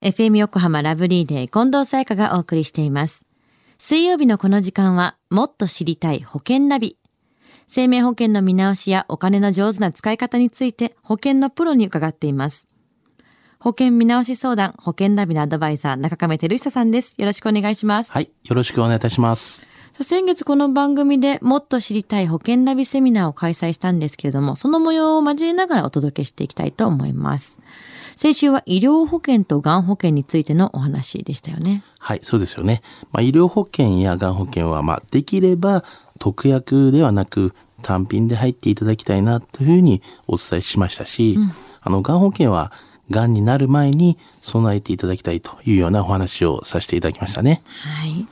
FM 横浜ラブリーデー近藤沙耶香がお送りしています。水曜日のこの時間は、もっと知りたい保険ナビ。生命保険の見直しやお金の上手な使い方について保険のプロに伺っています。保険見直し相談、保険ナビのアドバイザー、中亀照久さんです。よろしくお願いします。はい。よろしくお願いいたします。先月この番組でもっと知りたい保険ナビセミナーを開催したんですけれども、その模様を交えながらお届けしていきたいと思います。先週は医療保険とがん保険についてのお話でしたよね。はい、そうですよね。まあ、医療保険やがん保険は、まあ、できれば特約ではなく単品で入っていただきたいなというふうにお伝えしましたし、あの、がん保険は、がんになる前に備えていただきたいというようなお話をさせていただきましたね。はい。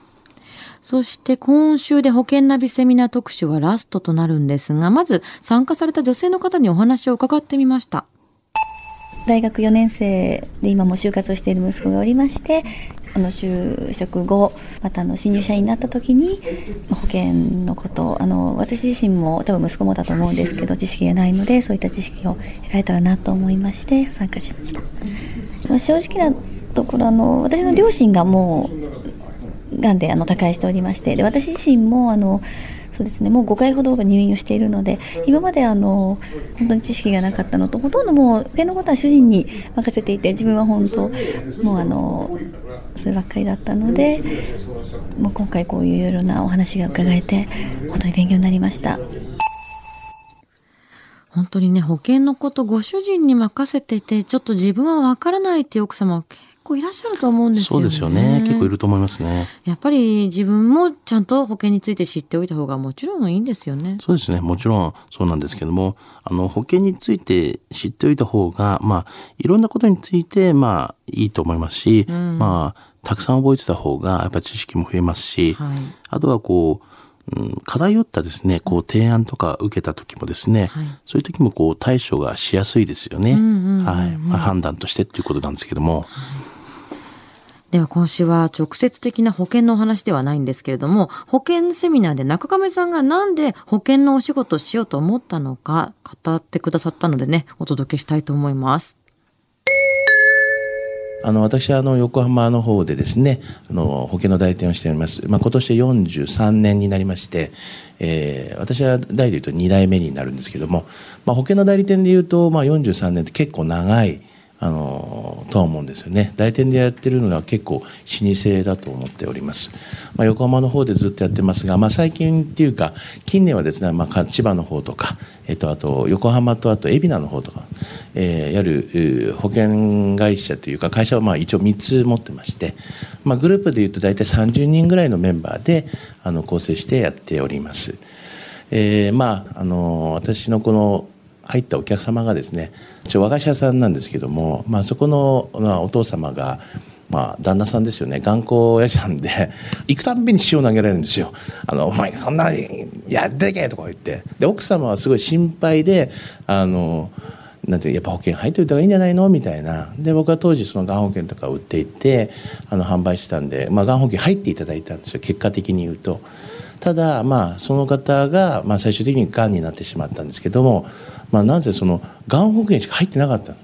そして今週で保険ナビセミナー特集はラストとなるんですが、まず参加された女性の方にお話を伺ってみました。大学4年生で今も就活をしている息子がおりましてあの就職後またあの新入社員になった時に保険のことあの私自身も多分息子もだと思うんですけど知識がないのでそういった知識を得られたらなと思いまして参加しました、ま正直なところあの私の両親がもうがんであの他界しておりましてで私自身もあのそうですねもう5回ほど入院をしているので今まであの本当に知識がなかったのとほとんどもう上のことは主人に任せていて自分は本当もうあのそればっかりだったのでもう今回こういういろいろなお話が伺えて本当に勉強になりました。本当にね、保険のことご主人に任せていて、ちょっと自分はわからないっていう奥様結構いらっしゃると思うんですよね。そうですよね。結構いると思いますね。やっぱり自分もちゃんと保険について知っておいた方がもちろんいいんですよね。そうですね。もちろんそうなんですけども、あの、保険について知っておいた方が、まあ、いろんなことについて、まあ、いいと思いますし、まあ、たくさん覚えてた方が、やっぱり知識も増えますし、はいあとはこう、うん、偏ったですね、こう提案とか受けた時もですね、はいそういう時もこう対処がしやすいですよね。はい。まあ、判断としてっていうことなんですけども、では今週は直接的な保険のお話ではないんですけれども、保険セミナーで中亀さんがなんで保険のお仕事をしようと思ったのか語ってくださったのでね、お届けしたいと思います。あの、私はあの、横浜の方でですね、あの、保険の代理店をしております。まあ、今年で43年になりまして、えー私は代理でいうと2代目になるんですけども、まあ、保険の代理店でいうと、まあ、43年って結構長い、あの、とは思うんですよね。代店でやってるのは結構老舗だと思っております。まあ、横浜の方でずっとやってますが、まあ、最近っていうか、近年はですね、まあ、千葉の方とか、えっと、あと、横浜とあと、海老名の方とか、えーやる保険会社というか会社はまあ一応3つ持ってまして、まあ、グループでいうと大体30人ぐらいのメンバーであの構成してやっております。えーまああの私のこの入ったお客様がですね一応和菓子屋さんなんですけども、まあ、そこの、まあ、お父様がまあ、旦那さんですよね。頑固屋さんで 行くたんびに塩投げられるんですよ「あのお前そんなにやってけ!」とか言って。で奥様はすごい心配であのなんてやっぱ保険入っておいた方がいいんじゃないの？みたいな。で僕は当時そのがん保険とか売っていてあの販売してたんで、まあ、がん保険入っていただいたんですよ。結果的に言うと。ただまあその方が、まあ、最終的にがんになってしまったんですけども、まあ、なぜそのがん保険しか入ってなかった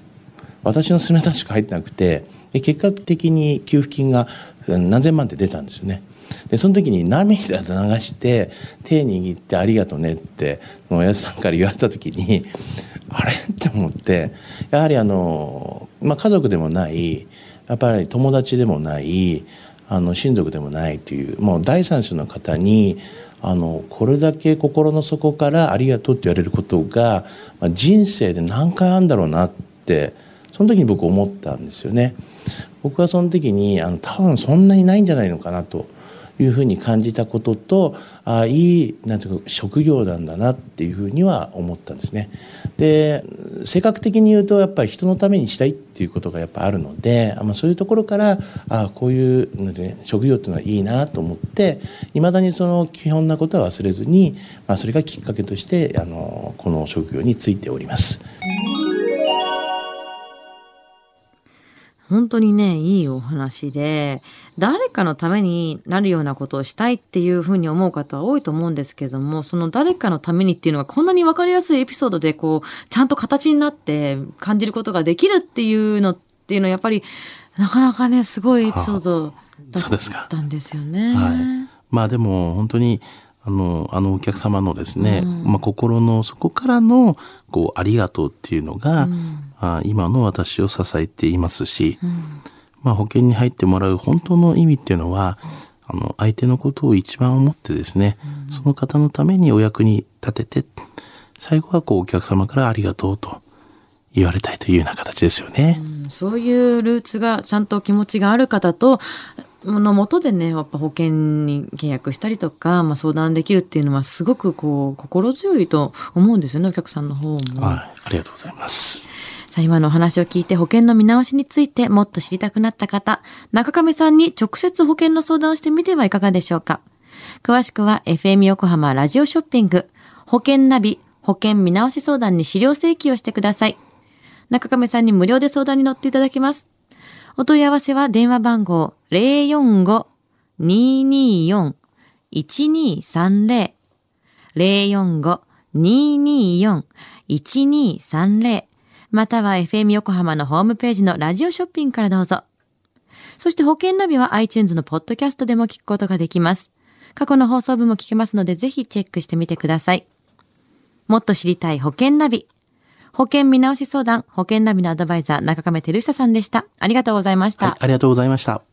私の勧めたしか入ってなくて結果的に給付金が何千万って出たんですよね。でその時に涙流して手握って「ありがとね」ってそのおやつさんから言われた時にあれ？って思ってやはりあの、まあ、家族でもないやっぱり友達でもないあの親族でもないというもう第三者の方にあのこれだけ心の底から「ありがとう」って言われることが、まあ、人生で何回あるんだろうなってその時に僕思ったんですよね。僕はその時にあの多分そんなにないんじゃないのかなというふうに感じたこととあいいなんていうか職業なんだなっていうふうには思ったんですね。で性格的に言うとやっぱり人のためにしたいっていうことがやっぱあるので、まあ、そういうところからあこういうなんていうね職業っていうのはいいなと思っていまだにその基本なことは忘れずに、まあ、それがきっかけとしてあのこの職業についております。本当にね、いいお話で、誰かのためになるようなことをしたいっていうふうに思う方は多いと思うんですけども、その誰かのためにっていうのがこんなに分かりやすいエピソードで、こう、ちゃんと形になって感じることができるっていうのっていうのはやっぱり、なかなかね、すごいエピソードだったんですよね。はい。まあでも本当にあのあのお客様のですね、まあ心の底からのこうありがとうっていうのが、あ今の私を支えていますし、まあ保険に入ってもらう本当の意味っていうのは、あの相手のことを一番思ってですね、その方のためにお役に立てて、最後はこうお客様からありがとうと言われたいというような形ですよね。うんそういうルーツがちゃんと気持ちがある方と、のもとでね、やっぱ保険に契約したりとか、まあ、相談できるっていうのはすごくこう、心強いと思うんですよね、お客さんの方も。はい。ありがとうございます。さあ、今のお話を聞いて保険の見直しについてもっと知りたくなった方、中亀さんに直接保険の相談をしてみてはいかがでしょうか？詳しくは FM 横浜ラジオショッピング、保険ナビ、保険見直し相談に資料請求をしてください。中亀さんに無料で相談に乗っていただきます。お問い合わせは電話番号045-224-1230 045-224-1230または FM 横浜のホームページのラジオショッピングからどうぞ。そして保険ナビは iTunes のポッドキャストでも聞くことができます。過去の放送分も聞けますのでぜひチェックしてみてください。もっと知りたい保険ナビ。保険見直し相談、保険ナビのアドバイザー、中亀照久さんでした。ありがとうございました。はい、ありがとうございました。